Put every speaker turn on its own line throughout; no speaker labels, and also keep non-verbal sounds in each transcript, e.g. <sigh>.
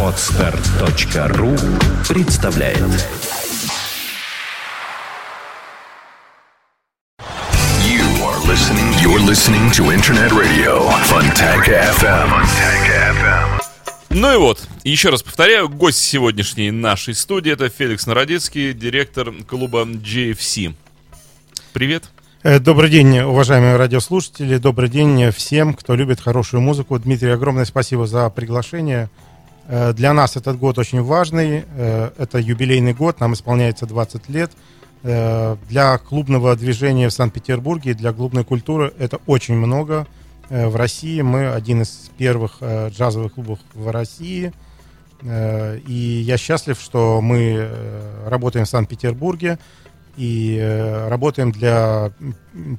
Отстар.ру представляет
You are listening. You're listening to Internet Radio Funtank FM. Funtank FM.
Ну и вот, еще раз повторяю, гость сегодняшней нашей студии это Феликс Народецкий, директор клуба GFC. Привет.
Э, Добрый день, уважаемые радиослушатели. Добрый день всем, кто любит хорошую музыку. Дмитрий, огромное спасибо за приглашение. Э, Для нас этот год очень важный. Э, Это юбилейный год, нам исполняется 20 лет. Для клубного движения в Санкт-Петербурге, для клубной культуры это очень много. В России мы один из первых джазовых клубов в России. И я счастлив, что мы работаем в Санкт-Петербурге и э, работаем для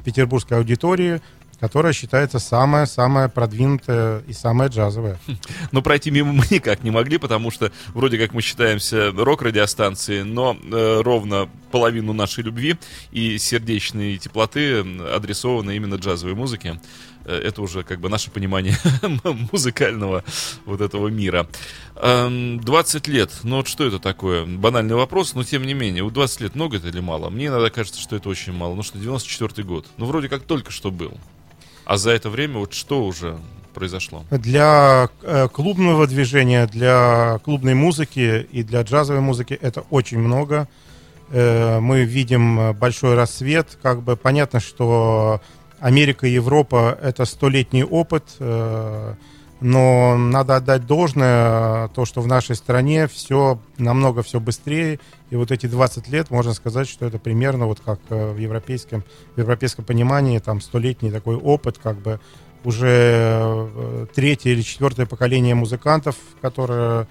петербургской аудитории, которая считается самая-самая продвинутая и самая джазовая. <laughs>
Но пройти мимо мы никак не могли, потому что вроде как мы считаемся рок-радиостанцией, но э, ровно половину нашей любви и сердечной теплоты адресованы именно джазовой музыке. Э, Это уже как бы наше понимание <laughs> музыкального вот этого мира. Эм, 20 лет, ну вот что это такое? Банальный вопрос, но тем не менее, у 20 лет много это или мало? Мне иногда кажется, что это очень мало. Ну что, 94 год. Ну вроде как только что был. А за это время вот что уже произошло?
Для э, клубного движения, для клубной музыки и для джазовой музыки это очень много. Э, Мы видим большой рассвет. Как бы понятно, что Америка и Европа это столетний опыт, э, но надо отдать должное, э, то, что в нашей стране все намного все быстрее. И вот эти 20 лет, можно сказать, что это примерно вот как э, в европейском, в европейском понимании, там столетний такой опыт, как бы уже третье или четвертое поколение музыкантов, которые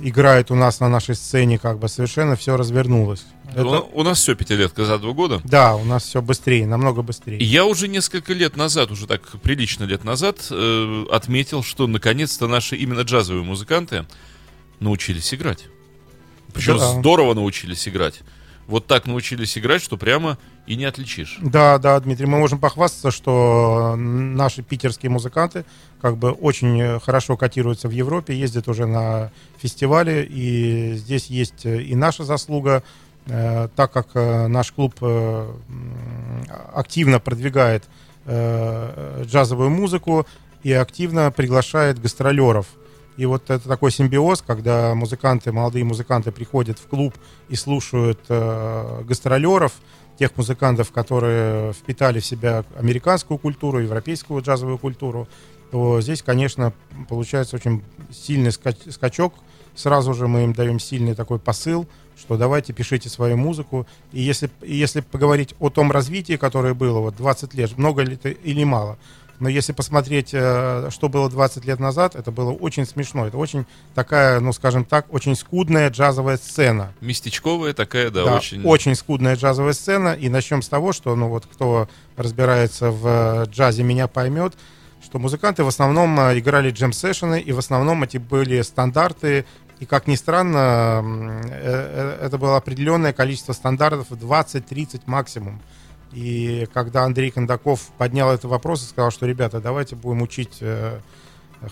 играют у нас на нашей сцене, как бы совершенно все развернулось. Это-
У, у нас все пятилетка за два года.
Да, у нас все быстрее, намного быстрее.
Я уже несколько лет назад, уже так прилично лет назад, э, отметил, что наконец-то наши именно джазовые музыканты научились играть. Причем
Да.
здорово научились играть. Вот так научились играть, что прямо и не отличишь.
Да, да, Дмитрий, мы можем похвастаться, что наши питерские музыканты как бы очень хорошо котируются в Европе, ездят уже на фестивали, и здесь есть э, и наша заслуга, э, так как э, наш клуб э, активно продвигает э, джазовую музыку и активно приглашает гастролеров. И вот это такой симбиоз, когда музыканты, молодые музыканты приходят в клуб и слушают э, гастролеров, тех музыкантов, которые впитали в себя американскую культуру, европейскую джазовую культуру, то здесь, конечно, получается очень сильный ска- скачок. Сразу же мы им даем сильный такой посыл, что давайте пишите свою музыку. И если, если поговорить о том развитии, которое было, вот 20 лет, много ли это или мало, но если посмотреть, э, что было 20 лет назад, это было очень смешно. Это очень такая, ну, скажем так, очень скудная джазовая сцена.
Местечковая такая, да,
Да,
очень...
скудная джазовая сцена. И начнем с того, что, ну вот, кто разбирается в э, джазе, меня поймет, что музыканты в основном э, играли джем-сессионы, и в основном эти были стандарты. И, как ни странно, это было определенное количество стандартов, 20-30 максимум. И когда Андрей Кондаков поднял этот вопрос и сказал, что, ребята, давайте будем учить э,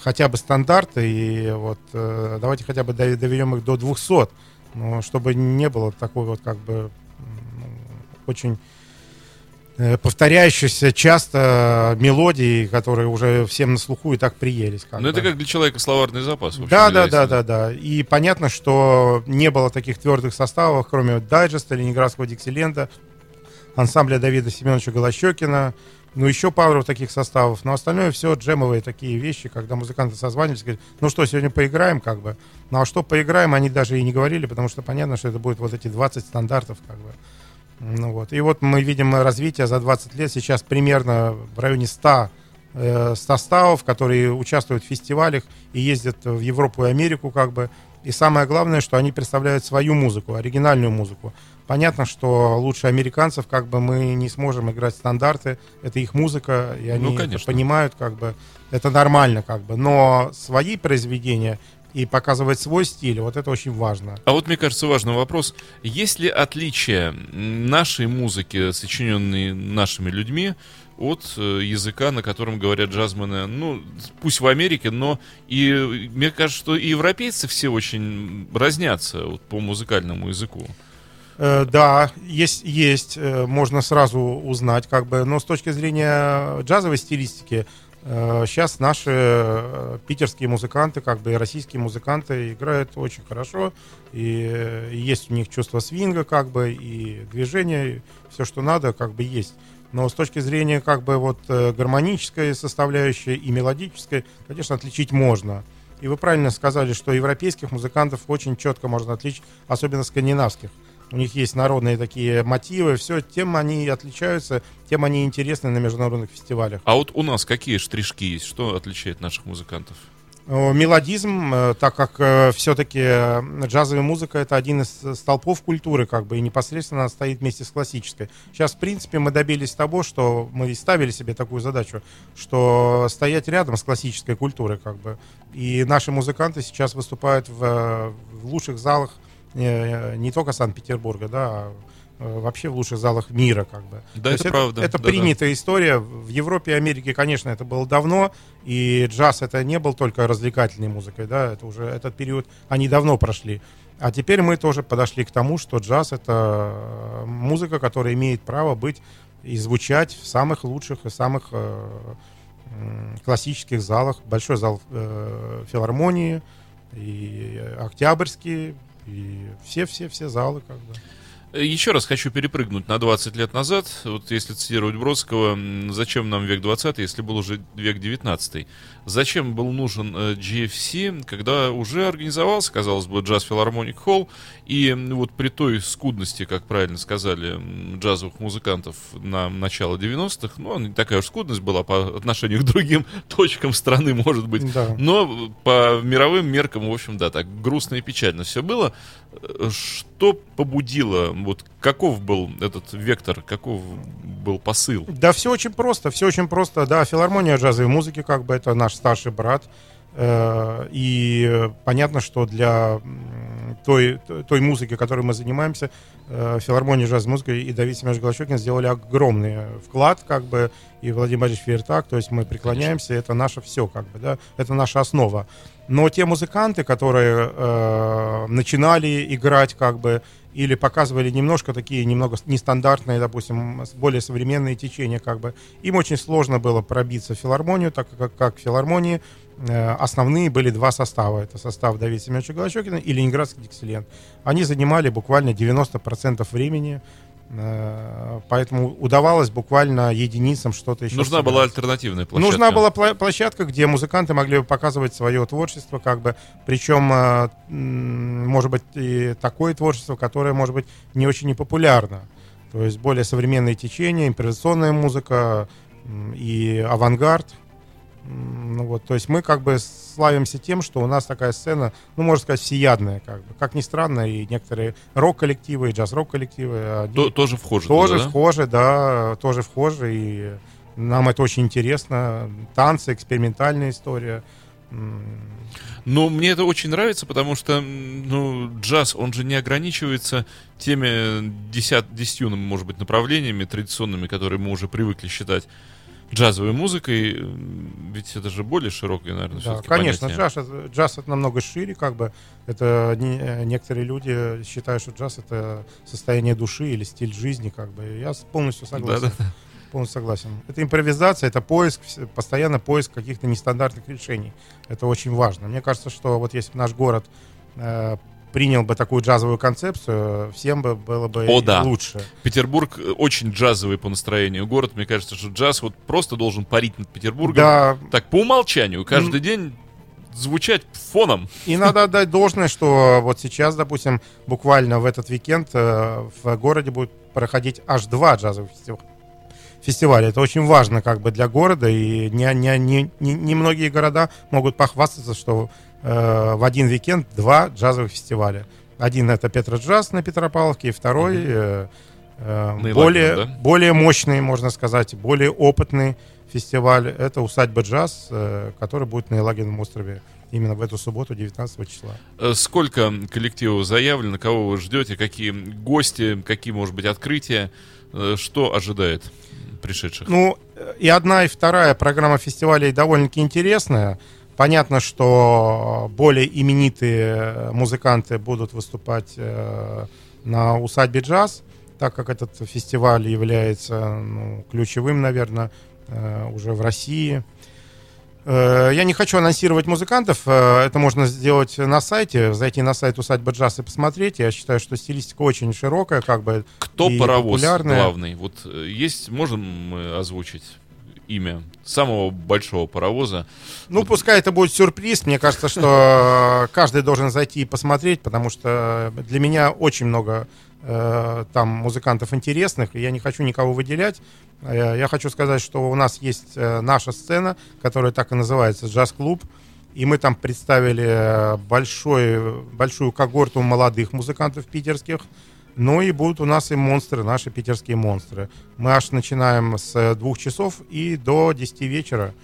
хотя бы стандарты, и вот э, давайте хотя бы дов- доведем их до 200, но чтобы не было такой вот как бы очень э, повторяющейся часто мелодии, которые уже всем на слуху и так приелись. как
Ну, это как для человека словарный запас. общем,
Да, да, да, да, да. И понятно, что не было таких твердых составов, кроме дайджеста, Ленинградского Диксиленда, ансамбля Давида Семеновича Голощекина, ну, еще пару таких составов, но остальное все джемовые такие вещи, когда музыканты созванивались, говорят, ну что, сегодня поиграем, как бы. Ну, а что поиграем, они даже и не говорили, потому что понятно, что это будет вот эти 20 стандартов, как бы. Ну вот. И вот мы видим развитие за 20 лет. Сейчас примерно в районе 100 э, составов, которые участвуют в фестивалях и ездят в Европу и Америку, как бы. И самое главное, что они представляют свою музыку, оригинальную музыку. Понятно, что лучше американцев, как бы мы не сможем играть стандарты, это их музыка, и они
Ну,
это понимают, как бы это нормально, как бы. Но свои произведения и показывать свой стиль, вот это очень важно.
А вот, мне кажется, важный вопрос. Есть ли отличие нашей музыки, сочиненной нашими людьми, от э, языка, на котором говорят джазмены, ну, пусть в Америке, но и мне кажется, что и европейцы все очень разнятся вот, по музыкальному языку.
Э, да, есть, есть, э, можно сразу узнать, как бы, но с точки зрения джазовой стилистики, сейчас наши питерские музыканты, как бы и российские музыканты играют очень хорошо, и есть у них чувство свинга, как бы, и движение, все, что надо, как бы есть. Но с точки зрения как бы вот э, гармонической составляющей и мелодической, конечно, отличить можно. И вы правильно сказали, что европейских музыкантов очень четко можно отличить, особенно скандинавских. У них есть народные такие мотивы, все, тем они отличаются, тем они интересны на международных фестивалях.
А вот у нас какие штришки есть? Что отличает наших музыкантов?
Мелодизм, э, так как э, все-таки джазовая музыка это один из столпов культуры, как бы, и непосредственно она стоит вместе с классической. Сейчас, в принципе, мы добились того, что мы ставили себе такую задачу, что стоять рядом с классической культурой, как бы. И наши музыканты сейчас выступают в, в лучших залах не, не только Санкт-Петербурга, да, а Э, вообще в лучших залах мира, как бы.
Да, это, это правда.
Это
да,
принятая да. история. В Европе и Америке, конечно, это было давно, и джаз это не был только развлекательной музыкой, да, это уже этот период они давно прошли. А теперь мы тоже подошли к тому, что джаз это э, музыка, которая имеет право быть и звучать в самых лучших и самых э, классических залах. Большой зал э, филармонии и Октябрьский, и все-все-все залы, как бы.
Еще раз хочу перепрыгнуть на 20 лет назад. Вот если цитировать Бродского, зачем нам век 20, если был уже век 19? Зачем был нужен э, GFC, когда уже организовался, казалось бы, джаз филармоник холл, и вот при той скудности, как правильно сказали, джазовых музыкантов на начало 90-х, ну, не такая уж скудность была по отношению к другим <laughs> точкам страны, может быть,
да.
но по мировым меркам, в общем, да, так грустно и печально все было. Что побудило, вот каков был этот вектор, каков был посыл?
Да все очень просто, все очень просто. Да, филармония джазовой музыки, как бы это наш старший брат. Э, и понятно, что для той, той музыки, которой мы занимаемся, э, филармония джаз музыка и Давид Семенович Голощекин сделали огромный вклад, как бы, и Владимир Борисович Фейертак, то есть мы преклоняемся, Конечно. это наше все, как бы, да, это наша основа. Но те музыканты, которые э, начинали играть, как бы, или показывали немножко такие, немного нестандартные, допустим, более современные течения, как бы, им очень сложно было пробиться в филармонию, так как, как в филармонии э, основные были два состава. Это состав Давида Семеновича Голощекина и Ленинградский Диксилент. Они занимали буквально 90% времени поэтому удавалось буквально единицам что-то еще.
Нужна собирать. была альтернативная площадка.
Нужна была площадка, где музыканты могли бы показывать свое творчество, как бы, причем, э, может быть, и такое творчество, которое, может быть, не очень непопулярно. То есть более современные течения, импровизационная музыка и авангард – ну вот, то есть мы как бы славимся тем, что у нас такая сцена, ну, можно сказать, всеядная, как бы. Как ни странно, и некоторые рок-коллективы, и джаз-рок-коллективы...
Они тоже вхожи
Тоже
туда, да?
вхожи, да, тоже вхожи, и нам это очень интересно. Танцы, экспериментальная история.
Ну, мне это очень нравится, потому что, ну, джаз, он же не ограничивается теми десят, десятью, может быть, направлениями традиционными, которые мы уже привыкли считать джазовой музыкой, ведь это же более широкое, наверное,
да, конечно, джаз, джаз это намного шире, как бы это не, некоторые люди считают, что джаз это состояние души или стиль жизни, как бы. Я полностью согласен. Да, да, да. Полностью согласен. Это импровизация, это поиск, постоянно поиск каких-то нестандартных решений. Это очень важно. Мне кажется, что вот если наш город э, принял бы такую джазовую концепцию, всем бы было бы
О, да.
лучше.
Петербург э, очень джазовый по настроению город. Мне кажется, что джаз вот просто должен парить над Петербургом.
Да.
Так, по умолчанию, каждый mm. день звучать фоном.
И надо отдать должное, что вот сейчас, допустим, буквально в этот уикенд э, в городе будет проходить аж два джазовых фестиваля фестиваля. Это очень важно как бы для города, и не, не, не, не, не многие города могут похвастаться, что э, в один уикенд два джазовых фестиваля. Один это Петроджаз на Петропавловке, и второй э, э, более, да? более мощный, можно сказать, более опытный фестиваль. Это усадьба джаз, э, который будет на Елагином острове именно в эту субботу, 19 числа.
Э, сколько коллективов заявлено, кого вы ждете, какие гости, какие, может быть, открытия, э, что ожидает? пришедших?
Ну, и одна, и вторая программа фестивалей довольно-таки интересная. Понятно, что более именитые музыканты будут выступать э, на усадьбе джаз, так как этот фестиваль является ну, ключевым, наверное, э, уже в России. Э, я не хочу анонсировать музыкантов, э, это можно сделать на сайте, зайти на сайт усадьба джаз и посмотреть. Я считаю, что стилистика очень широкая, как бы
Кто
и
паровоз
популярная.
главный? Вот э, есть, можем мы озвучить имя самого большого паровоза?
Ну, пускай это будет сюрприз. Мне кажется, что каждый должен зайти и посмотреть, потому что для меня очень много э, там музыкантов интересных, и я не хочу никого выделять. Э, Я хочу сказать, что у нас есть э, наша сцена, которая так и называется «Джаз-клуб», и мы там представили э, большой, большую когорту молодых музыкантов питерских, ну и будут у нас и монстры, наши питерские монстры. Мы аж начинаем с э, двух часов и до 10 вечера.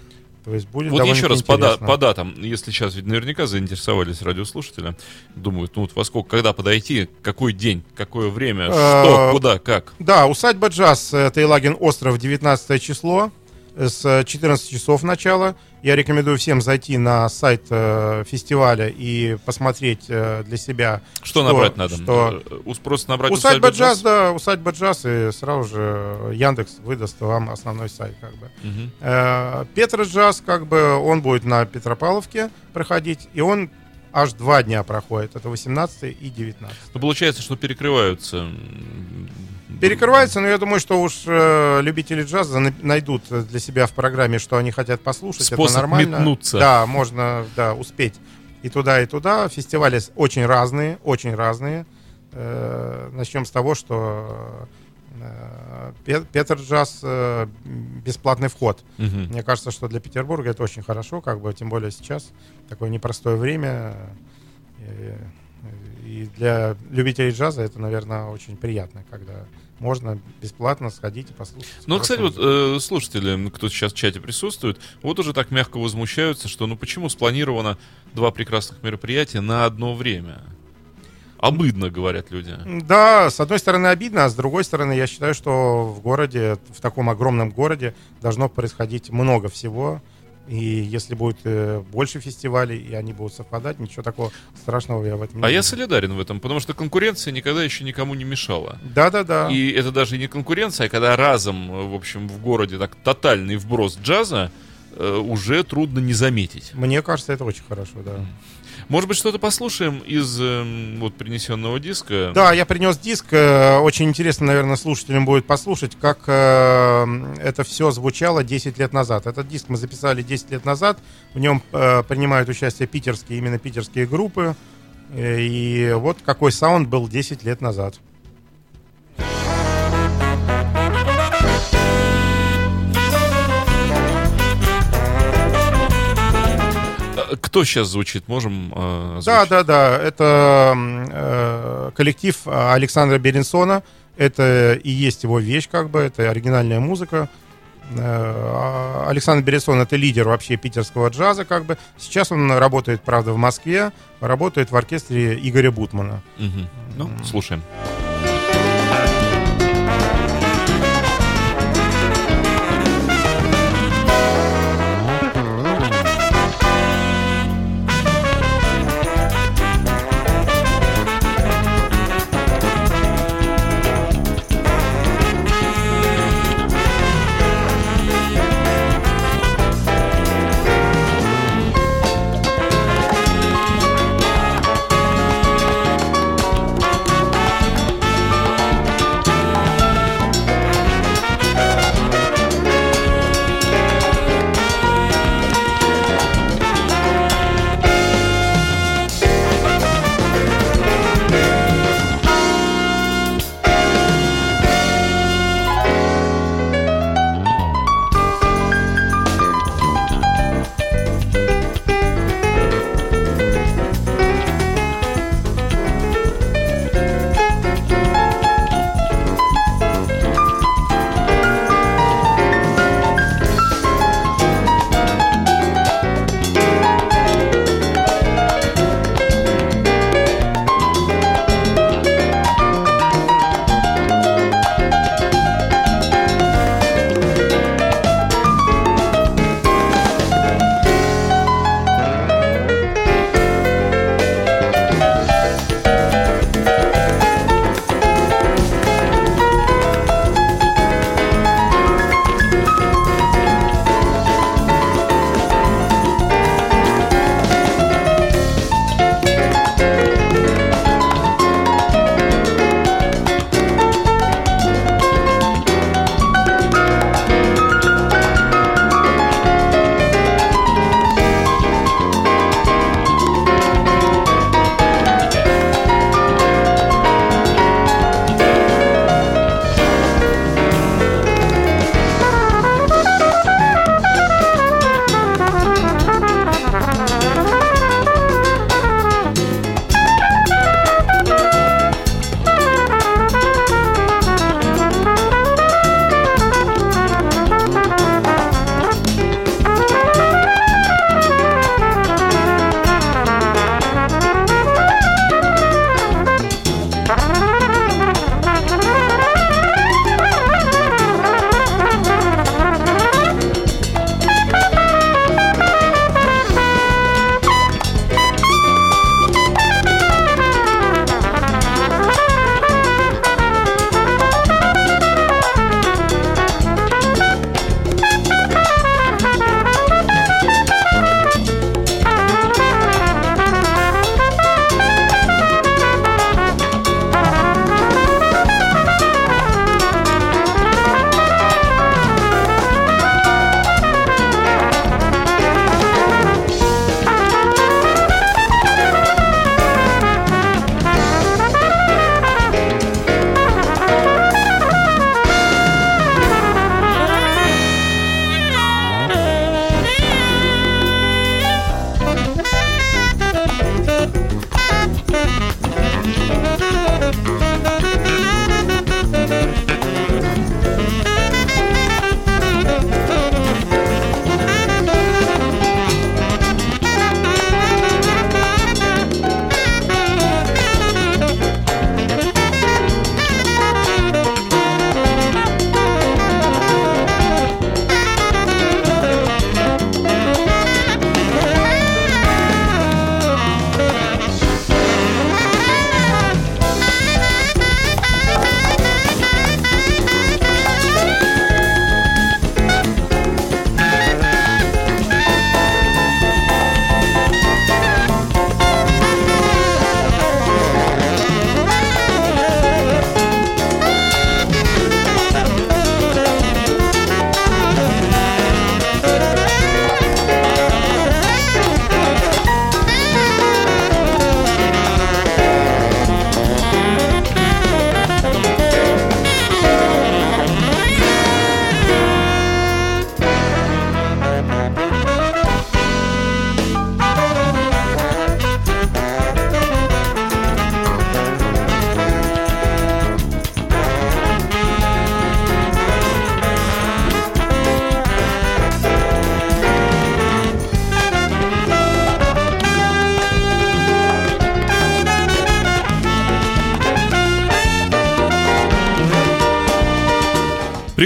То есть будет
Вот еще раз по,
интересно.
по датам, если сейчас ведь наверняка заинтересовались радиослушатели, думают, ну вот во сколько, когда подойти, какой день, какое время, что,
Э,
куда, как.
Да, усадьба джаз, это Елагин остров, 19 число, э, с 14 часов начала. Я рекомендую всем зайти на сайт э, фестиваля и посмотреть э, для себя.
Что, набрать надо?
Что...
Э, Просто набрать
Усадьба
«Усадьба
джаз, да, усадьба джаз, и сразу же Яндекс выдаст вам основной сайт, как бы.
Мгм.
Э, Петр джаз, как бы, он будет на Петропавловке проходить, и он аж два дня проходит. Это 18 и 19.
Ну, получается, что перекрываются.
Перекрывается, но я думаю, что уж э, любители джаза на- найдут для себя в программе, что они хотят послушать.
Способ
это нормально.
метнуться.
Да, можно да, успеть и туда, и туда. Фестивали очень разные, очень разные. Э, начнем с того, что э, Пе- Петр Джаз э, бесплатный вход.
Мгм.
Мне кажется, что для Петербурга это очень хорошо, как бы, тем более сейчас такое непростое время. И, и для любителей джаза это, наверное, очень приятно, когда можно бесплатно сходить и послушать.
Ну, кстати, вот э, слушатели, кто сейчас в чате присутствует, вот уже так мягко возмущаются, что ну почему спланировано два прекрасных мероприятия на одно время? Обыдно, говорят люди.
Да, с одной стороны обидно, а с другой стороны я считаю, что в городе, в таком огромном городе должно происходить много всего. И если будет э, больше фестивалей, и они будут совпадать, ничего такого страшного я в этом не
А я
вижу.
солидарен в этом, потому что конкуренция никогда еще никому не мешала.
Да-да-да.
И это даже не конкуренция, а когда разом, в общем, в городе так тотальный вброс джаза, э, уже трудно не заметить.
Мне кажется, это очень хорошо, да.
Может быть, что-то послушаем из эм, вот принесенного диска?
Да, я принес диск. э, Очень интересно, наверное, слушателям будет послушать, как э, это все звучало 10 лет назад. Этот диск мы записали 10 лет назад. В нем э, принимают участие питерские, именно питерские группы. И вот какой саунд был 10 лет назад.
Кто сейчас звучит? Можем э,
Да,
озвучить?
да, да. Это э, коллектив э, Александра Беренсона. Это и есть его вещь, как бы. Это оригинальная музыка. Э, а Александр Беренсон это лидер вообще питерского джаза, как бы. Сейчас он работает, правда, в Москве. Работает в оркестре Игоря Бутмана.
Мгм. Ну, слушаем.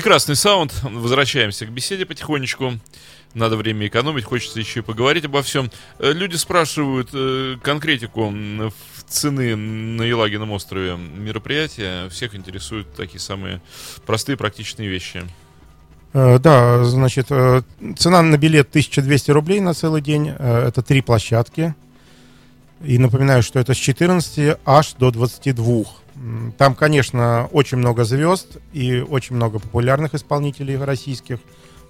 Прекрасный саунд. Возвращаемся к беседе потихонечку. Надо время экономить, хочется еще и поговорить обо всем. Э, люди спрашивают э, конкретику в цены на Елагином острове мероприятия. Всех интересуют такие самые простые практичные вещи.
Э, да, значит, э, цена на билет 1200 рублей на целый день. Это три площадки. И напоминаю, что это с 14 аж до 22. Там, конечно, очень много звезд и очень много популярных исполнителей российских.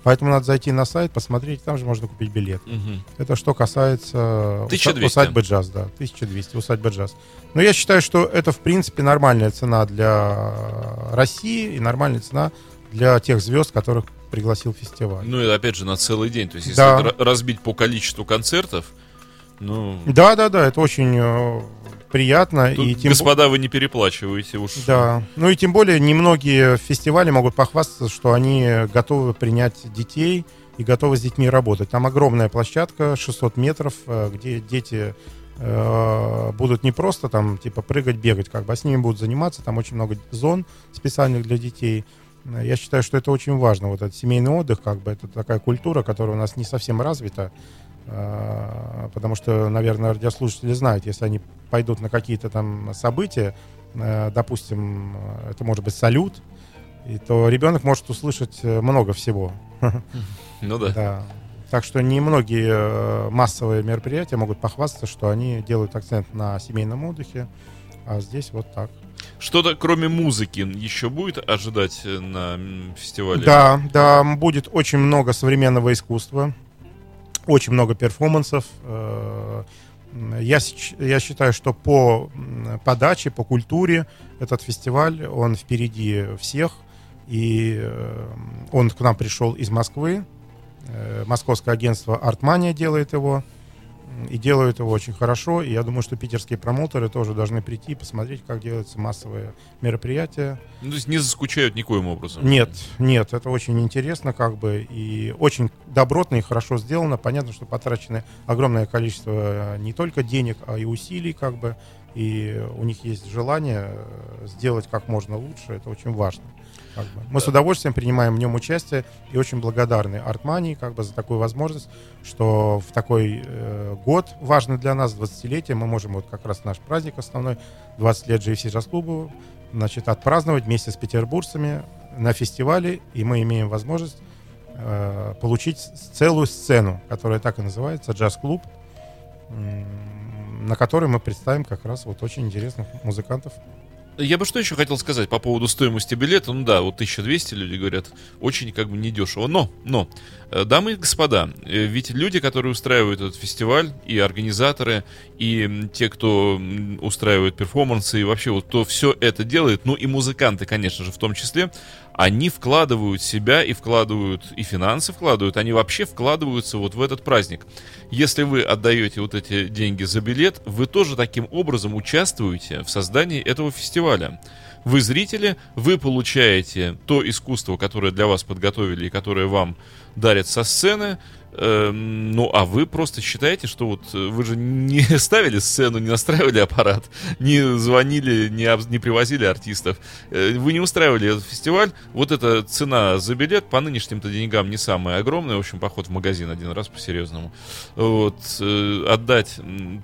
Поэтому надо зайти на сайт, посмотреть, там же можно купить билет.
Угу.
Это что касается
1200.
усадьбы джаз, да, 1200, усадьба джаз. Но я считаю, что это, в принципе, нормальная цена для России и нормальная цена для тех звезд, которых пригласил фестиваль.
Ну и опять же на целый день. То есть если
Да.
разбить по количеству концертов, ну,
Да, да, да, это очень э, приятно.
тут,
и тем бо-
господа, вы не переплачиваете уж.
Да. Ну и тем более немногие фестивали могут похвастаться, что они готовы принять детей и готовы с детьми работать. Там огромная площадка, 600 метров, э, где дети э, будут не просто там типа прыгать, бегать, как бы, а с ними будут заниматься. Там очень много зон специальных для детей. Э, Я считаю, что это очень важно. Вот этот семейный отдых, как бы, это такая культура, которая у нас не совсем развита. Э, Потому что, наверное, радиослушатели знают, если они пойдут на какие-то там события, э, допустим, это может быть салют, и то ребенок может услышать э, много всего.
Ну да.
Да. Так что немногие э, массовые мероприятия могут похвастаться, что они делают акцент на семейном отдыхе, а здесь вот так.
Что-то кроме музыки еще будет ожидать на фестивале?
Да, да, будет очень много современного искусства, очень много перформансов. Э, Я, я считаю, что по подаче, по культуре этот фестиваль, он впереди всех. И э, он к нам пришел из Москвы. Э, Московское агентство Артмания делает его. И делают его очень хорошо. И я думаю, что питерские промоутеры тоже должны прийти и посмотреть, как делаются массовые мероприятия.
Ну, то есть не заскучают никоим образом?
Нет, нет, это очень интересно, как бы, и очень добротно и хорошо сделано. Понятно, что потрачено огромное количество э, не только денег, а и усилий, как бы, и у них есть желание э, сделать как можно лучше, это очень важно. Как бы. Мы с удовольствием принимаем в нем участие и очень благодарны Артмании как бы, за такую возможность, что в такой э, год важный для нас, 20-летие, мы можем вот как раз наш праздник основной, 20 лет GFC джаз-клубу, значит, отпраздновать вместе с петербуржцами на фестивале, и мы имеем возможность э, получить целую сцену, которая так и называется, джаз-клуб, на которой мы представим как раз вот очень интересных музыкантов.
Я бы что еще хотел сказать по поводу стоимости билета. Ну да, вот 1200 люди говорят, очень как бы недешево. Но, но, э, дамы и господа, э, ведь люди, которые устраивают этот фестиваль, и организаторы, и те, кто устраивает перформансы, и вообще вот кто все это делает, ну и музыканты, конечно же, в том числе, они вкладывают себя и вкладывают, и финансы вкладывают, они вообще вкладываются вот в этот праздник. Если вы отдаете вот эти деньги за билет, вы тоже таким образом участвуете в создании этого фестиваля. Вы зрители, вы получаете то искусство, которое для вас подготовили и которое вам дарят со сцены. Эм, ну, а вы просто считаете, что вот э, вы же не <laughs> ставили сцену, не настраивали аппарат, не звонили, не, обз- не привозили артистов. Э, Вы не устраивали этот фестиваль. Вот эта цена за билет по нынешним-то деньгам не самая огромная. В общем, поход в магазин один раз по-серьезному. Вот, э, отдать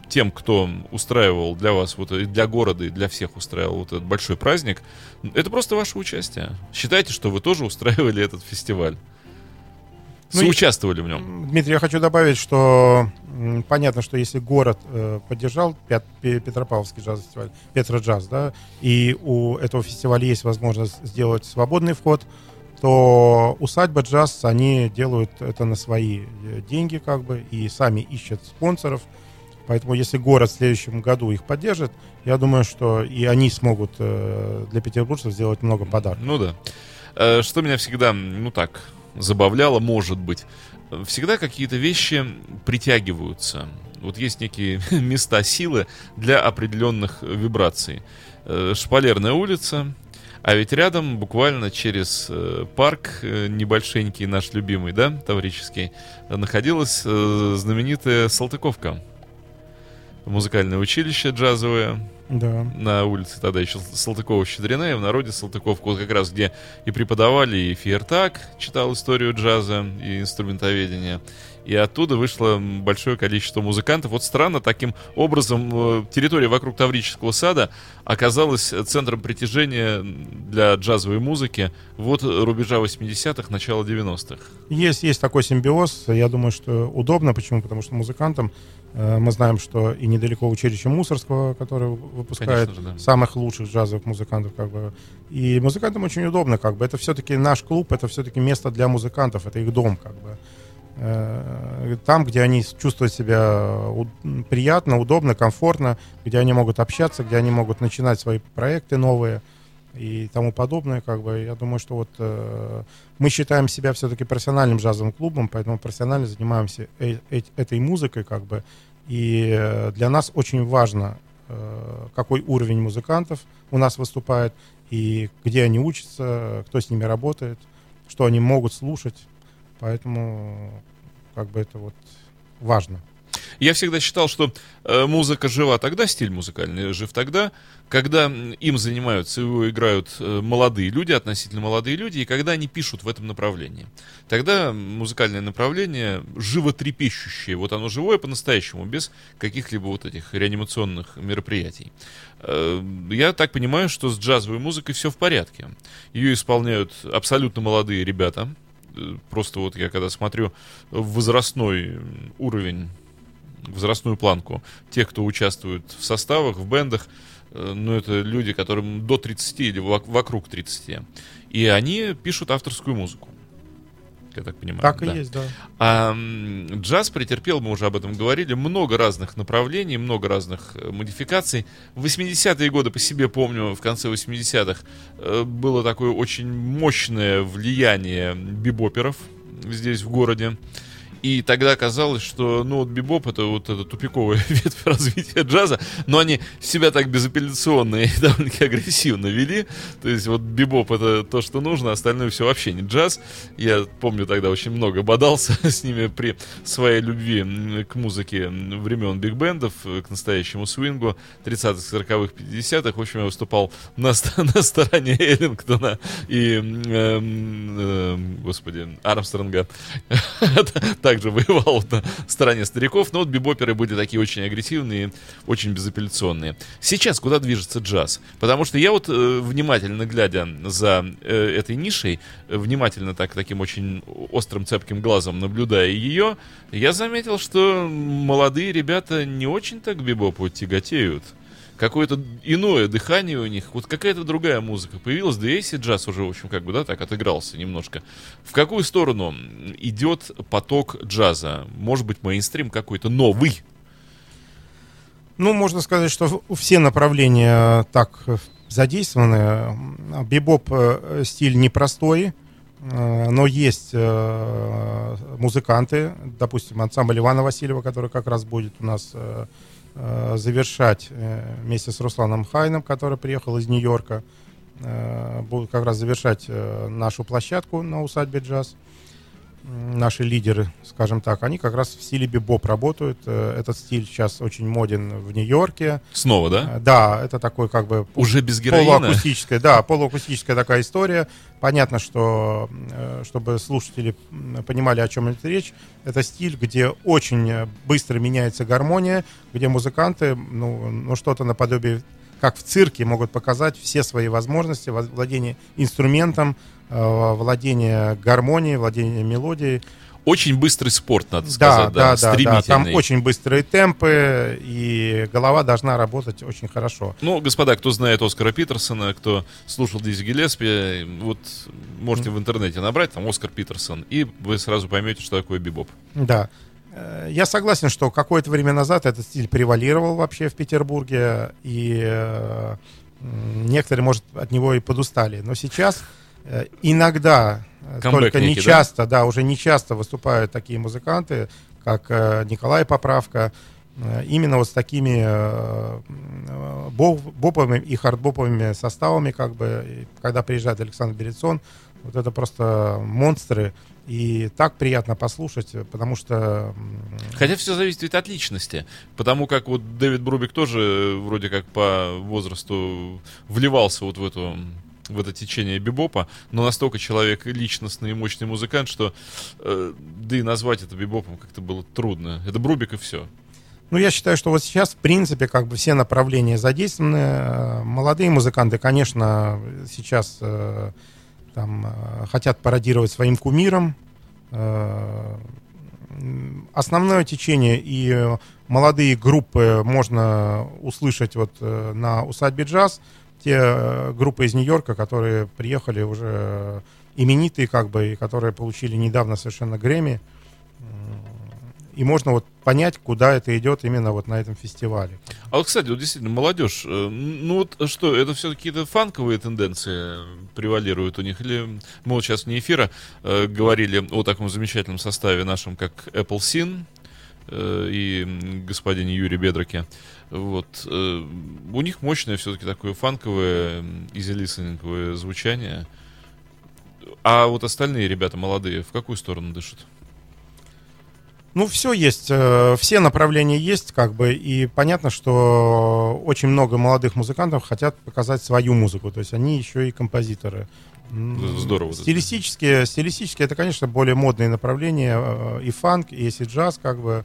тем, кто устраивал для вас, вот для города, и для всех устраивал вот этот большой праздник, это просто ваше участие. Считайте, что вы тоже устраивали этот фестиваль.
Ну
Соучаствовали в нем.
Дмитрий, я хочу добавить, что понятно, что если город э, поддержал Пят- Пе- Петропавловский джаз-фестиваль, Петроджаз, да, и у этого фестиваля есть возможность сделать свободный вход, то усадьба джаз, они делают это на свои э, деньги, как бы, и сами ищут спонсоров. Поэтому, если город в следующем году их поддержит, я думаю, что и они смогут э, для петербуржцев сделать много подарков.
Ну да. Что меня всегда, ну так, забавляло, может быть. Всегда какие-то вещи притягиваются. Вот есть некие <laughs> места силы для определенных вибраций. Э, Шпалерная улица, а ведь рядом, буквально через э, парк э, небольшенький, наш любимый, да, таврический, находилась знаменитая Салтыковка. Музыкальное училище джазовое,
Да.
на улице тогда еще Салтыкова-Щедрина, и в народе Салтыковка, вот как раз где и преподавали, и Фиертак читал историю джаза и инструментоведения. И оттуда вышло большое количество музыкантов. Вот странно, таким образом э, территория вокруг Таврического сада оказалась центром притяжения для джазовой музыки вот рубежа 80-х, начала 90-х.
Есть, есть такой симбиоз. Я думаю, что удобно. Почему? Потому что музыкантам мы знаем, что и недалеко училище Мусорского, которое выпускает
Конечно же, да.
самых лучших джазовых музыкантов, как бы. И музыкантам очень удобно, как бы. Это все-таки наш клуб, это все-таки место для музыкантов, это их дом, как бы. Э, Там, где они чувствуют себя у- приятно, удобно, комфортно, где они могут общаться, где они могут начинать свои проекты новые и тому подобное, как бы. Я думаю, что вот э, мы считаем себя все-таки профессиональным джазовым клубом, поэтому профессионально занимаемся э- э- этой музыкой, как бы. И э, для нас очень важно, э, какой уровень музыкантов у нас выступает, и где они учатся, кто с ними работает, что они могут слушать. Поэтому как бы это вот важно.
Я всегда считал, что э, музыка жива тогда, стиль музыкальный жив тогда, когда им занимаются, его играют э, молодые люди, относительно молодые люди, и когда они пишут в этом направлении. Тогда музыкальное направление животрепещущее, вот оно живое по-настоящему, без каких-либо вот этих реанимационных мероприятий. Э, Я так понимаю, что с джазовой музыкой все в порядке. Ее исполняют абсолютно молодые ребята. Просто вот я когда смотрю возрастной уровень возрастную планку тех, кто участвует в составах, в бендах, э, ну, это люди, которым до 30 или вок- вокруг 30. И они пишут авторскую музыку. Я так понимаю.
Так и
да.
есть, да.
А джаз претерпел, мы уже об этом говорили, много разных направлений, много разных э, модификаций. В 80-е годы, по себе помню, в конце 80-х э, было такое очень мощное влияние бибоперов здесь, в городе. И тогда казалось, что, ну, вот бибоп это вот эта тупиковая <laughs> ветвь развития джаза, но они себя так безапелляционно и довольно-таки агрессивно вели. То есть вот бибоп это то, что нужно, остальное все вообще не джаз. Я помню тогда очень много бодался <laughs> с ними при своей любви к музыке времен биг-бендов, э, к настоящему свингу 30-х, 40-х, 50-х. В общем, я выступал на, <laughs> на стороне Эллингтона и, эм, эм, господи, Армстронга. Также воевал на стороне стариков, но вот бибоперы были такие очень агрессивные, очень безапелляционные. Сейчас куда движется джаз? Потому что я вот э, внимательно глядя за э, этой нишей, внимательно так таким очень острым цепким глазом наблюдая ее, я заметил, что молодые ребята не очень так к бибопу тяготеют. Какое-то иное дыхание у них, вот какая-то другая музыка появилась, да и джаз уже, в общем, как бы, да, так отыгрался немножко. В какую сторону идет поток джаза? Может быть, мейнстрим какой-то новый?
Ну, можно сказать, что все направления так задействованы. Бибоп э, стиль непростой, э, но есть э, музыканты, допустим, ансамбль Ивана Васильева, который как раз будет у нас завершать э, вместе с Русланом Хайном, который приехал из Нью-Йорка, э, будут как раз завершать э, нашу площадку на усадьбе джаз. Наши лидеры, скажем так, они как раз в стиле бибоп работают. Э, Этот стиль сейчас очень моден в Нью-Йорке.
Снова, да?
Э, Да, это такой как бы
Уже без героина?
полуакустическая, да, полуакустическая такая история. Понятно, что э, чтобы слушатели понимали, о чем идет речь, это стиль, где очень быстро меняется гармония, где музыканты, ну, ну что-то наподобие, как в цирке, могут показать все свои возможности, во- владение инструментом, владение гармонией, владение мелодией.
Очень быстрый спорт, надо
Да,
сказать, да,
да, да, да.
стремительный.
Там очень быстрые темпы, и голова должна работать очень хорошо.
Ну, господа, кто знает Оскара Питерсона, кто слушал Дизи Гиллеспи, вот можете в интернете набрать там Оскар Питерсон, и вы сразу поймете, что такое бибоп.
Да. Э, Я согласен, что какое-то время назад этот стиль превалировал вообще в Петербурге, и э, некоторые, может, от него и подустали. Но сейчас э, иногда, э,
Камбэк
только не
некий, да?
часто, да? уже не часто выступают такие музыканты, как э, Николай Поправка, э, именно вот с такими боповыми и хардбоповыми составами, как бы, когда приезжает Александр Берецон, вот это просто монстры, И так приятно послушать, потому что...
Хотя все зависит ведь от личности. Потому как вот Дэвид Брубик тоже вроде как по возрасту вливался вот в эту в это течение бибопа, но настолько человек личностный и мощный музыкант, что э, да и назвать это бибопом как-то было трудно. Это Брубик и все.
Ну, я считаю, что вот сейчас, в принципе, как бы все направления задействованы. Э, молодые музыканты, конечно, сейчас э, там э, хотят пародировать своим кумиром. Э, основное течение и молодые группы можно услышать вот э, на усадьбе джаз те э, группы из Нью-Йорка, которые приехали уже именитые, как бы, и которые получили недавно совершенно Грэмми. И можно вот понять, куда это идет именно вот на этом фестивале.
А вот, кстати, вот действительно, молодежь, э, ну вот что, это все какие-то фанковые тенденции превалируют у них? Или мы вот сейчас вне эфира э, говорили о таком замечательном составе нашем, как Apple Sin э, и господине Юрий Бедраке. Вот. Э, у них мощное все-таки такое фанковое, изи звучание. А вот остальные ребята молодые в какую сторону дышат?
Ну, все есть, э, все направления есть, как бы, и понятно, что очень много молодых музыкантов хотят показать свою музыку, то есть они еще и композиторы.
Здорово.
Стилистически, стилистически это, конечно, более модные направления, э, и фанк, и если джаз, как бы,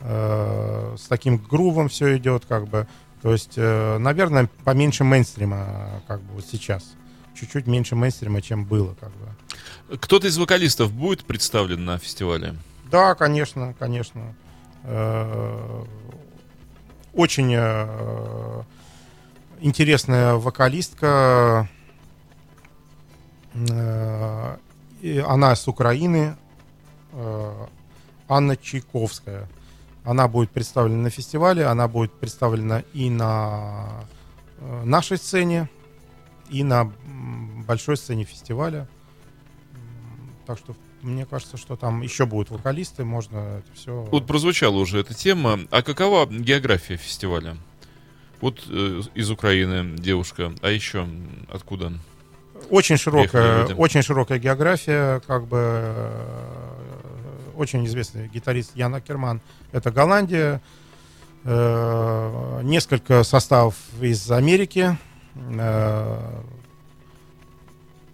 э, с таким грувом все идет, как бы. То есть, э, наверное, поменьше мейнстрима, как бы вот сейчас. Чуть-чуть меньше мейнстрима, чем было, как бы.
Кто-то из вокалистов будет представлен на фестивале?
Да, конечно, конечно. Э, очень э, интересная вокалистка. Э, она с Украины. Анна Чайковская. Она будет представлена на фестивале, она будет представлена и на э, нашей сцене, и на большой сцене фестиваля. Так что мне кажется, что там еще будут вокалисты, можно это все...
Вот прозвучала уже эта тема. А какова география фестиваля? Вот э, из Украины девушка, а еще откуда?
Очень широкая, очень широкая география, как бы э, очень известный гитарист Ян Акерман. Это Голландия. Э, несколько составов из Америки. Э,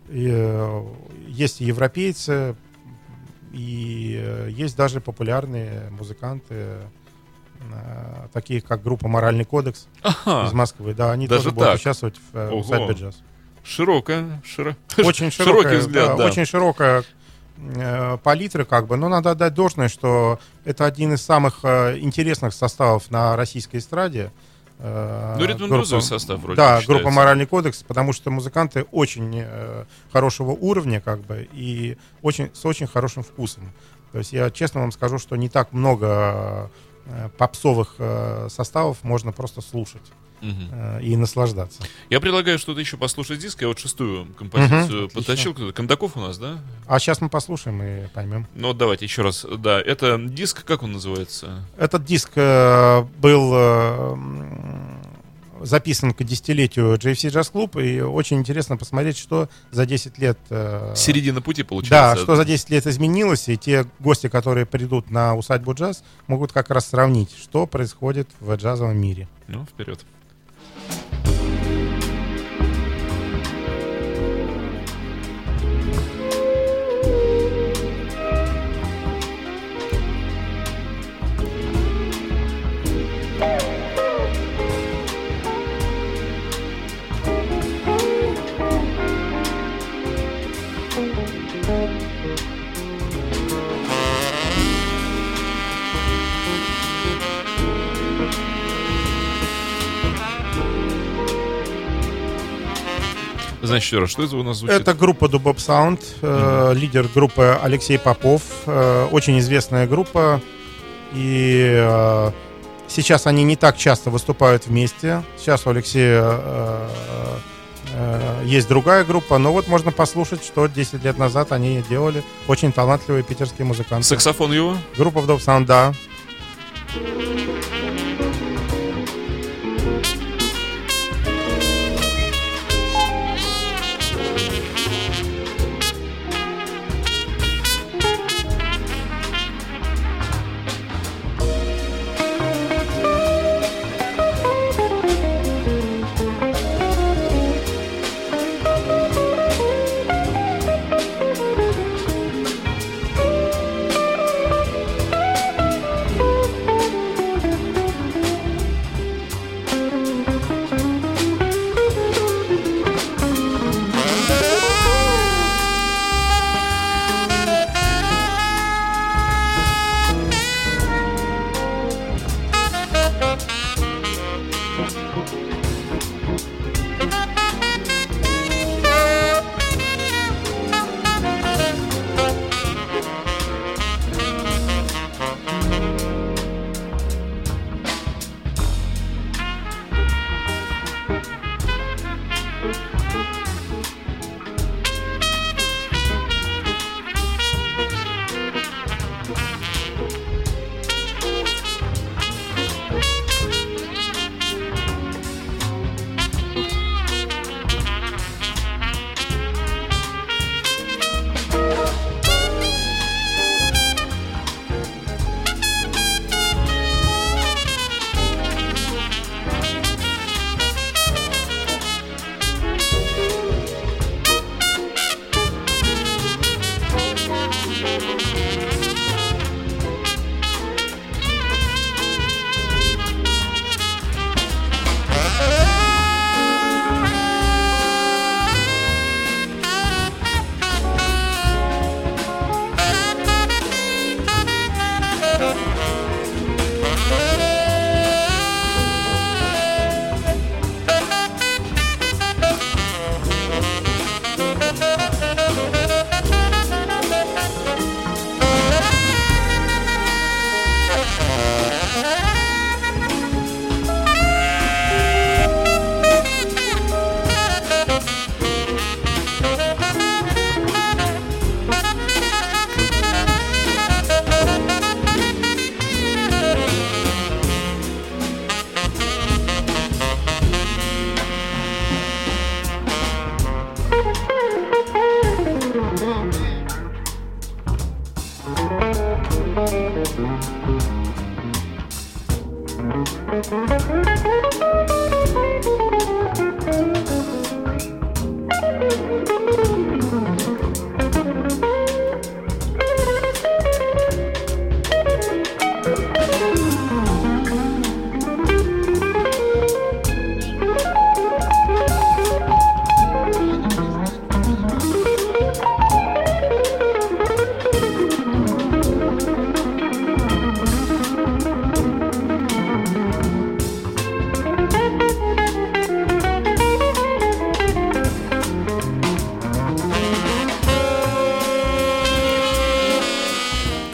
э, есть европейцы, и есть даже популярные музыканты, такие как группа «Моральный кодекс» ага. из Москвы. Да, они даже тоже будут участвовать в усадьбе джаз.
Широкая, широ... <laughs>
очень широкая, широкий взгляд, да, да. Очень широкая Э, палитры, как бы, но надо отдать должное, что это один из самых э, интересных составов на российской эстраде.
Э, ну, ритм состав вроде
Да, группа «Моральный кодекс», потому что музыканты очень хорошего уровня, как бы, и очень, с очень хорошим вкусом. То есть я честно вам скажу, что не так много попсовых составов можно просто слушать угу. и наслаждаться.
Я предлагаю что-то еще послушать диск. Я вот шестую композицию угу, подтащил. Кто-то. Кондаков у нас, да?
А сейчас мы послушаем и поймем.
Ну, вот давайте еще раз. Да, это диск, как он называется?
Этот диск э, был э, записан к десятилетию JFC Jazz Club, и очень интересно посмотреть, что за 10 лет...
Э, Середина пути, получается.
Да, что за 10 лет изменилось, и те гости, которые придут на усадьбу джаз, могут как раз сравнить, что происходит в джазовом мире.
Ну, вперед. Значит, раз, что это у нас звучит?
Это группа Dubop Sound, э, лидер группы Алексей Попов, э, очень известная группа, и э, сейчас они не так часто выступают вместе. Сейчас у Алексея э, э, есть другая группа, но вот можно послушать, что 10 лет назад они делали. Очень талантливые питерские музыканты.
Саксофон его?
Группа Dubop Sound, да.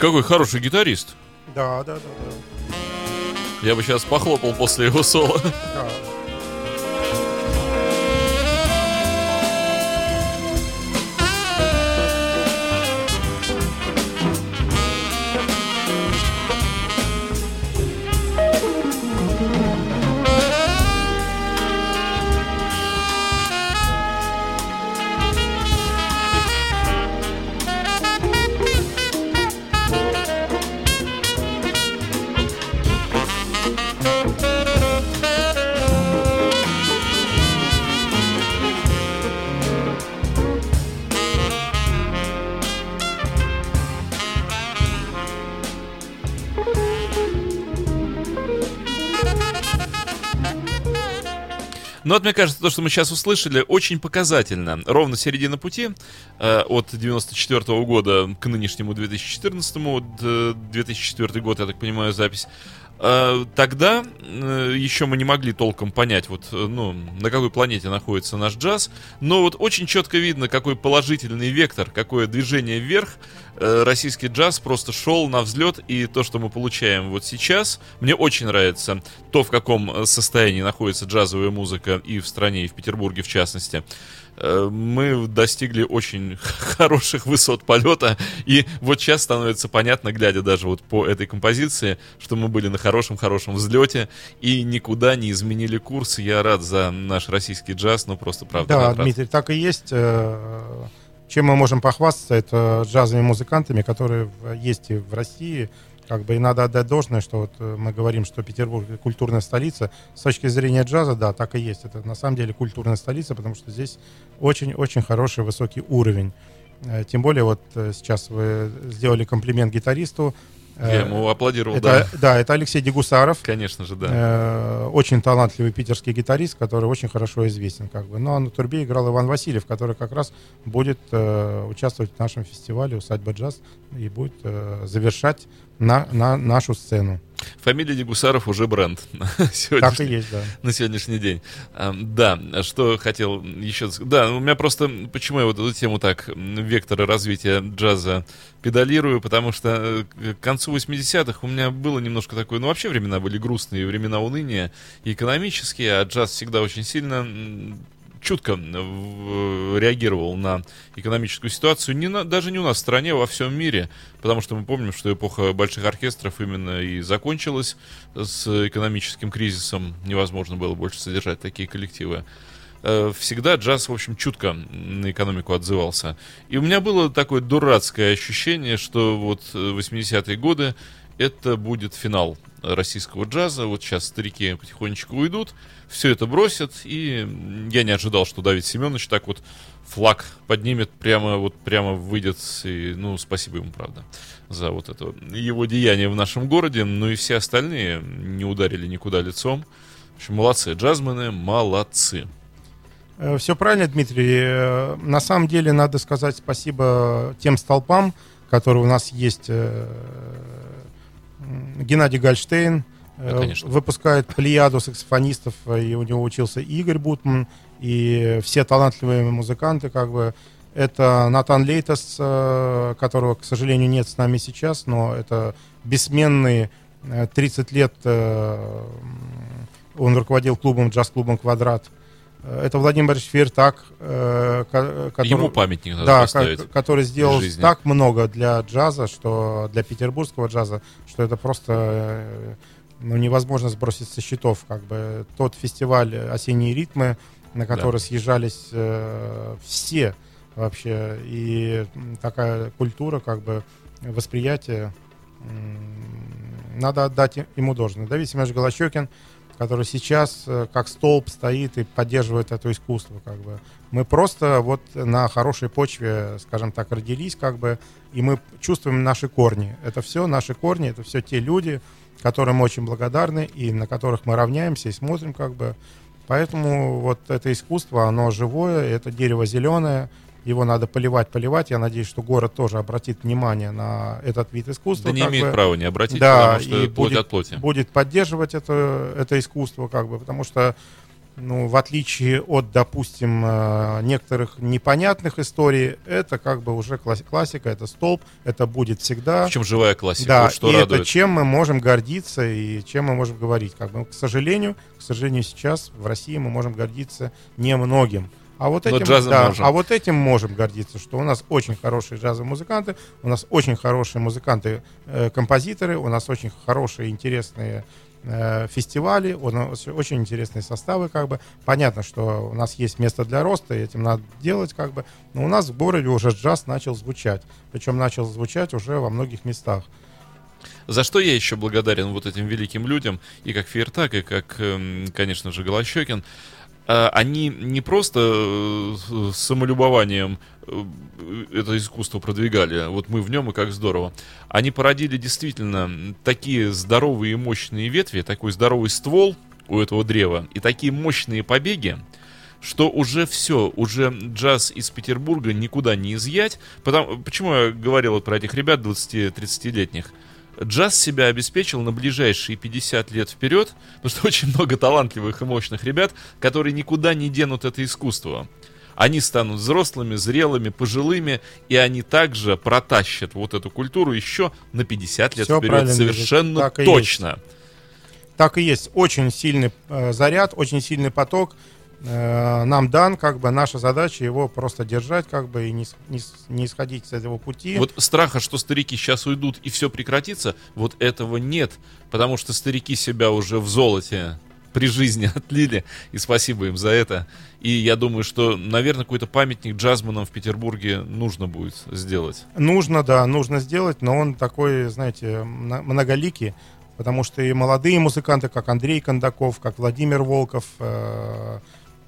Какой хороший гитарист.
Да, да, да, да.
Я бы сейчас похлопал после его соло.
да.
Вот мне кажется, то, что мы сейчас услышали, очень показательно. Ровно середина пути э, от 94 -го года к нынешнему 2014, вот, э, 2004 год, я так понимаю, запись. Э, тогда э, еще мы не могли толком понять, вот, э, ну, на какой планете находится наш джаз, но вот очень четко видно, какой положительный вектор, какое движение вверх э, российский джаз просто шел на взлет, и то, что мы получаем вот сейчас, мне очень нравится то, в каком э, состоянии находится джазовая музыка и в стране, и в Петербурге в частности. Э, Мы достигли очень <laughs> хороших высот полета, и вот сейчас становится понятно, глядя даже вот по этой композиции, что мы были на хорошем-хорошем взлете и никуда не изменили курс. Я рад за наш российский джаз, ну просто правда.
Да,
рад.
Дмитрий, так и есть. Чем мы можем похвастаться, это джазовыми музыкантами, которые есть и в России. Как бы и надо отдать должное, что вот э, мы говорим, что Петербург культурная столица. С точки зрения джаза, да, так и есть. Это на самом деле культурная столица, потому что здесь очень-очень хороший высокий уровень. Э, Тем более вот э, сейчас вы сделали комплимент гитаристу. Э,
Я ему аплодировал,
это,
да.
да, это Алексей Дегусаров.
Конечно же, да.
Э, очень талантливый питерский гитарист, который очень хорошо известен. Как бы. Но на турбе играл Иван Васильев, который как раз будет э, участвовать в нашем фестивале «Усадьба джаз» и будет э, завершать на, на нашу сцену.
Фамилия Дегусаров уже бренд. <laughs>
Так и есть, да.
На сегодняшний день. Да, что хотел еще... Да, у меня просто... Почему я вот эту тему так, векторы развития джаза педалирую, потому что э, к концу 80-х у меня было немножко такое... Ну, вообще времена были грустные, времена уныния и экономические, а джаз всегда очень сильно чутко реагировал на экономическую ситуацию, не на, даже не у нас в стране, а во всем мире, потому что мы помним, что эпоха больших оркестров именно и закончилась с экономическим кризисом, невозможно было больше содержать такие коллективы. Э, всегда джаз, в общем, чутко на экономику отзывался. И у меня было такое дурацкое ощущение, что вот 80-е годы это будет финал российского джаза. Вот сейчас старики потихонечку уйдут, все это бросят, и я не ожидал, что Давид Семенович так вот флаг поднимет, прямо вот прямо выйдет, и, ну, спасибо ему, правда, за вот это его деяние в нашем городе, ну и все остальные не ударили никуда лицом. В общем, молодцы, джазмены, молодцы.
Э, все правильно, Дмитрий. Э, на самом деле надо сказать спасибо тем столпам, которые у нас есть. Э, Геннадий Гальштейн,
да, э,
выпускает плеяду саксофонистов, и у него учился Игорь Бутман, и все талантливые музыканты, как бы, это Натан Лейтас, э, которого, к сожалению, нет с нами сейчас, но это бессменный 30 э, лет он руководил клубом, джаз-клубом «Квадрат». Это Владимир Фертак,
который, Ему памятник надо
да, поставить который сделал так много для джаза, что для петербургского джаза, что это просто ну, невозможно сбросить со счетов. Как бы тот фестиваль «Осенние ритмы», на который да. съезжались э, все вообще, и такая культура, как бы восприятие, э, надо отдать ему должное. Давид Семенович Голощекин, который сейчас э, как столб стоит и поддерживает это искусство, как бы. Мы просто вот на хорошей почве, скажем так, родились, как бы, и мы чувствуем наши корни. Это все наши корни, это все те люди, которым очень благодарны и на которых мы равняемся и смотрим как бы. Поэтому вот это искусство, оно живое, это дерево зеленое, его надо поливать, поливать. Я надеюсь, что город тоже обратит внимание на этот вид искусства.
Да не имеет
бы.
права не обратить, да, потому что
и
плоть
будет,
от плоти.
Будет поддерживать это, это искусство, как бы, потому что ну, в отличие от, допустим, э, некоторых непонятных историй, это как бы уже классика, это столб, это будет всегда.
Причем живая классика,
да,
вот что
и
радует.
это чем мы можем гордиться и чем мы можем говорить. Как бы, к сожалению, к сожалению, сейчас в России мы можем гордиться немногим. А вот, этим, да, можем. а вот этим можем гордиться, что у нас очень хорошие джазовые музыканты, у нас очень хорошие музыканты-композиторы, э, у нас очень хорошие, интересные Э, фестивали, у нас очень интересные составы, как бы. Понятно, что у нас есть место для роста, и этим надо делать, как бы. Но у нас в городе уже джаз начал звучать. Причем начал звучать уже во многих местах.
За что я еще благодарен вот этим великим людям, и как Фейертак, и как, эм, конечно же, Голощекин. А, они не просто э, с самолюбованием э, это искусство продвигали, вот мы в нем и как здорово. Они породили действительно такие здоровые и мощные ветви, такой здоровый ствол у этого древа и такие мощные побеги, что уже все, уже джаз из Петербурга никуда не изъять. Потому, почему я говорил вот про этих ребят 20-30-летних? Джаз себя обеспечил на ближайшие 50 лет вперед, потому что очень много талантливых и мощных ребят, которые никуда не денут это искусство. Они станут взрослыми, зрелыми, пожилыми, и они также протащат вот эту культуру еще на 50 лет Все вперед. Совершенно так точно.
Есть. Так и есть. Очень сильный э, заряд, очень сильный поток. Э, нам дан, как бы наша задача его просто держать, как бы и не, не, не исходить с этого пути.
Вот страха, что старики сейчас уйдут и все прекратится, вот этого нет, потому что старики себя уже в золоте при жизни <laughs> отлили, и спасибо им за это. И я думаю, что, наверное, какой-то памятник джазманам в Петербурге нужно будет сделать.
Нужно, да, нужно сделать, но он такой, знаете, многоликий, потому что и молодые музыканты, как Андрей Кондаков, как Владимир Волков, э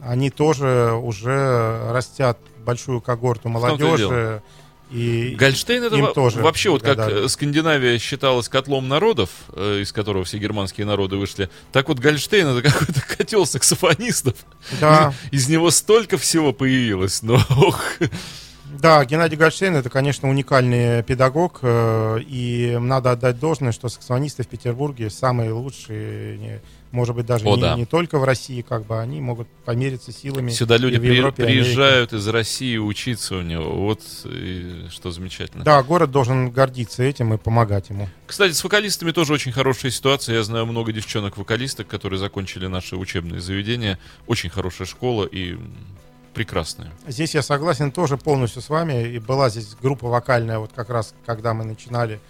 они тоже уже растят большую когорту молодежи.
И Гольштейн это тоже вообще вот как Скандинавия считалась котлом народов, э, из которого все германские народы вышли, так вот Гольштейн это какой-то <laughs> котел саксофонистов. Да. Из, из него столько всего появилось, но <laughs> ох.
Да, Геннадий Гольштейн это, конечно, уникальный педагог, э, и надо отдать должное, что саксофонисты в Петербурге самые лучшие, может быть, даже
О,
не,
да.
не только в России, как бы они могут помериться силами.
Сюда люди
в Европе,
приезжают из России учиться у него. Вот и что замечательно.
Да, город должен гордиться этим и помогать ему.
Кстати, с вокалистами тоже очень хорошая ситуация. Я знаю много девчонок-вокалисток, которые закончили наши учебные заведения. Очень хорошая школа и прекрасная.
Здесь я согласен тоже полностью с вами. И была здесь группа вокальная, вот как раз когда мы начинали.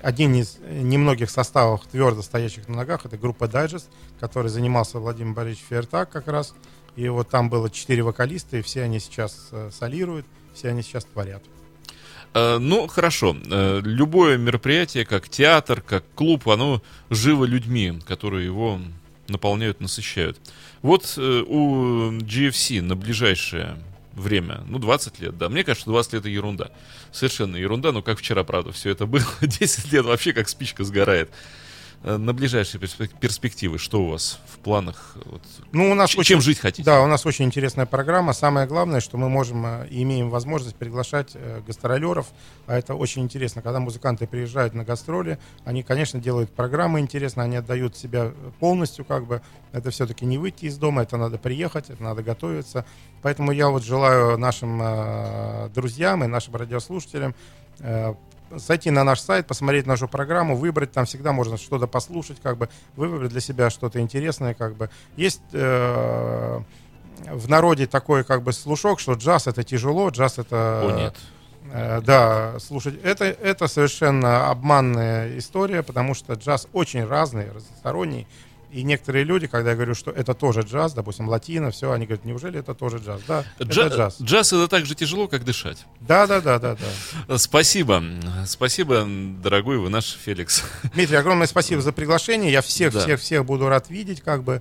Один из немногих составов твердо стоящих на ногах, это группа Дайджест, который занимался Владимир Борисович Фертак как раз. И вот там было четыре вокалиста, и все они сейчас э, солируют, все они сейчас творят.
Э, Ну, хорошо. Э, Любое мероприятие, как театр, как клуб, оно живо людьми, которые его наполняют, насыщают. Вот э, у GFC на ближайшее время, ну, 20 лет, да, мне кажется, 20 лет это ерунда. Совершенно ерунда, но как вчера, правда, все это было. <laughs> 10 лет вообще как спичка сгорает. Э, На ближайшие перспек- перспективы, что у вас в планах? Вот,
Ну, у нас
ч-
очень-
Чем жить хотите?
Да, у нас очень интересная программа. Самое главное, что мы можем э, и имеем возможность приглашать э, гастролеров. А это очень интересно. Когда музыканты приезжают на гастроли, они, конечно, делают программы интересно, они отдают себя полностью, как бы. Это все-таки не выйти из дома, это надо приехать, это надо готовиться. Поэтому я вот желаю нашим друзьям и нашим радиослушателям зайти на наш сайт, посмотреть нашу программу, выбрать, там всегда можно что-то послушать, как бы выбрать для себя что-то интересное, как бы. Есть э, в народе такой как бы слушок, что джаз это тяжело, джаз это...
О, нет.
Э, да, слушать, это, это совершенно обманная история, потому что джаз очень разный, разносторонний. И некоторые люди, когда я говорю, что это тоже джаз, допустим, латино, все, они говорят, неужели это тоже джаз? Да,
Джа-
это джаз.
джаз это так же тяжело, как дышать.
Да, да, да, да, да.
Спасибо. Спасибо, дорогой вы наш Феликс.
Дмитрий, огромное спасибо за приглашение. Я всех,
Да.
всех, всех буду рад видеть, как бы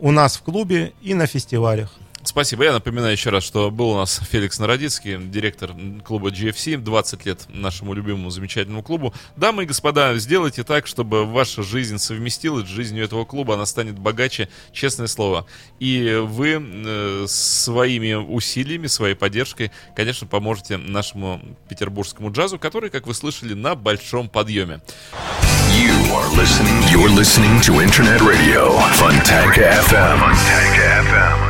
у нас в клубе и на фестивалях.
Спасибо. Я напоминаю еще раз, что был у нас Феликс Народицкий, директор клуба GFC, 20 лет нашему любимому замечательному клубу. Дамы и господа, сделайте так, чтобы ваша жизнь совместилась с жизнью этого клуба, она станет богаче, честное слово. И вы э, своими усилиями, своей поддержкой, конечно, поможете нашему петербургскому джазу, который, как вы слышали, на большом подъеме.
You are listening. You're listening to Internet Radio, Funtank FM. Funtank FM.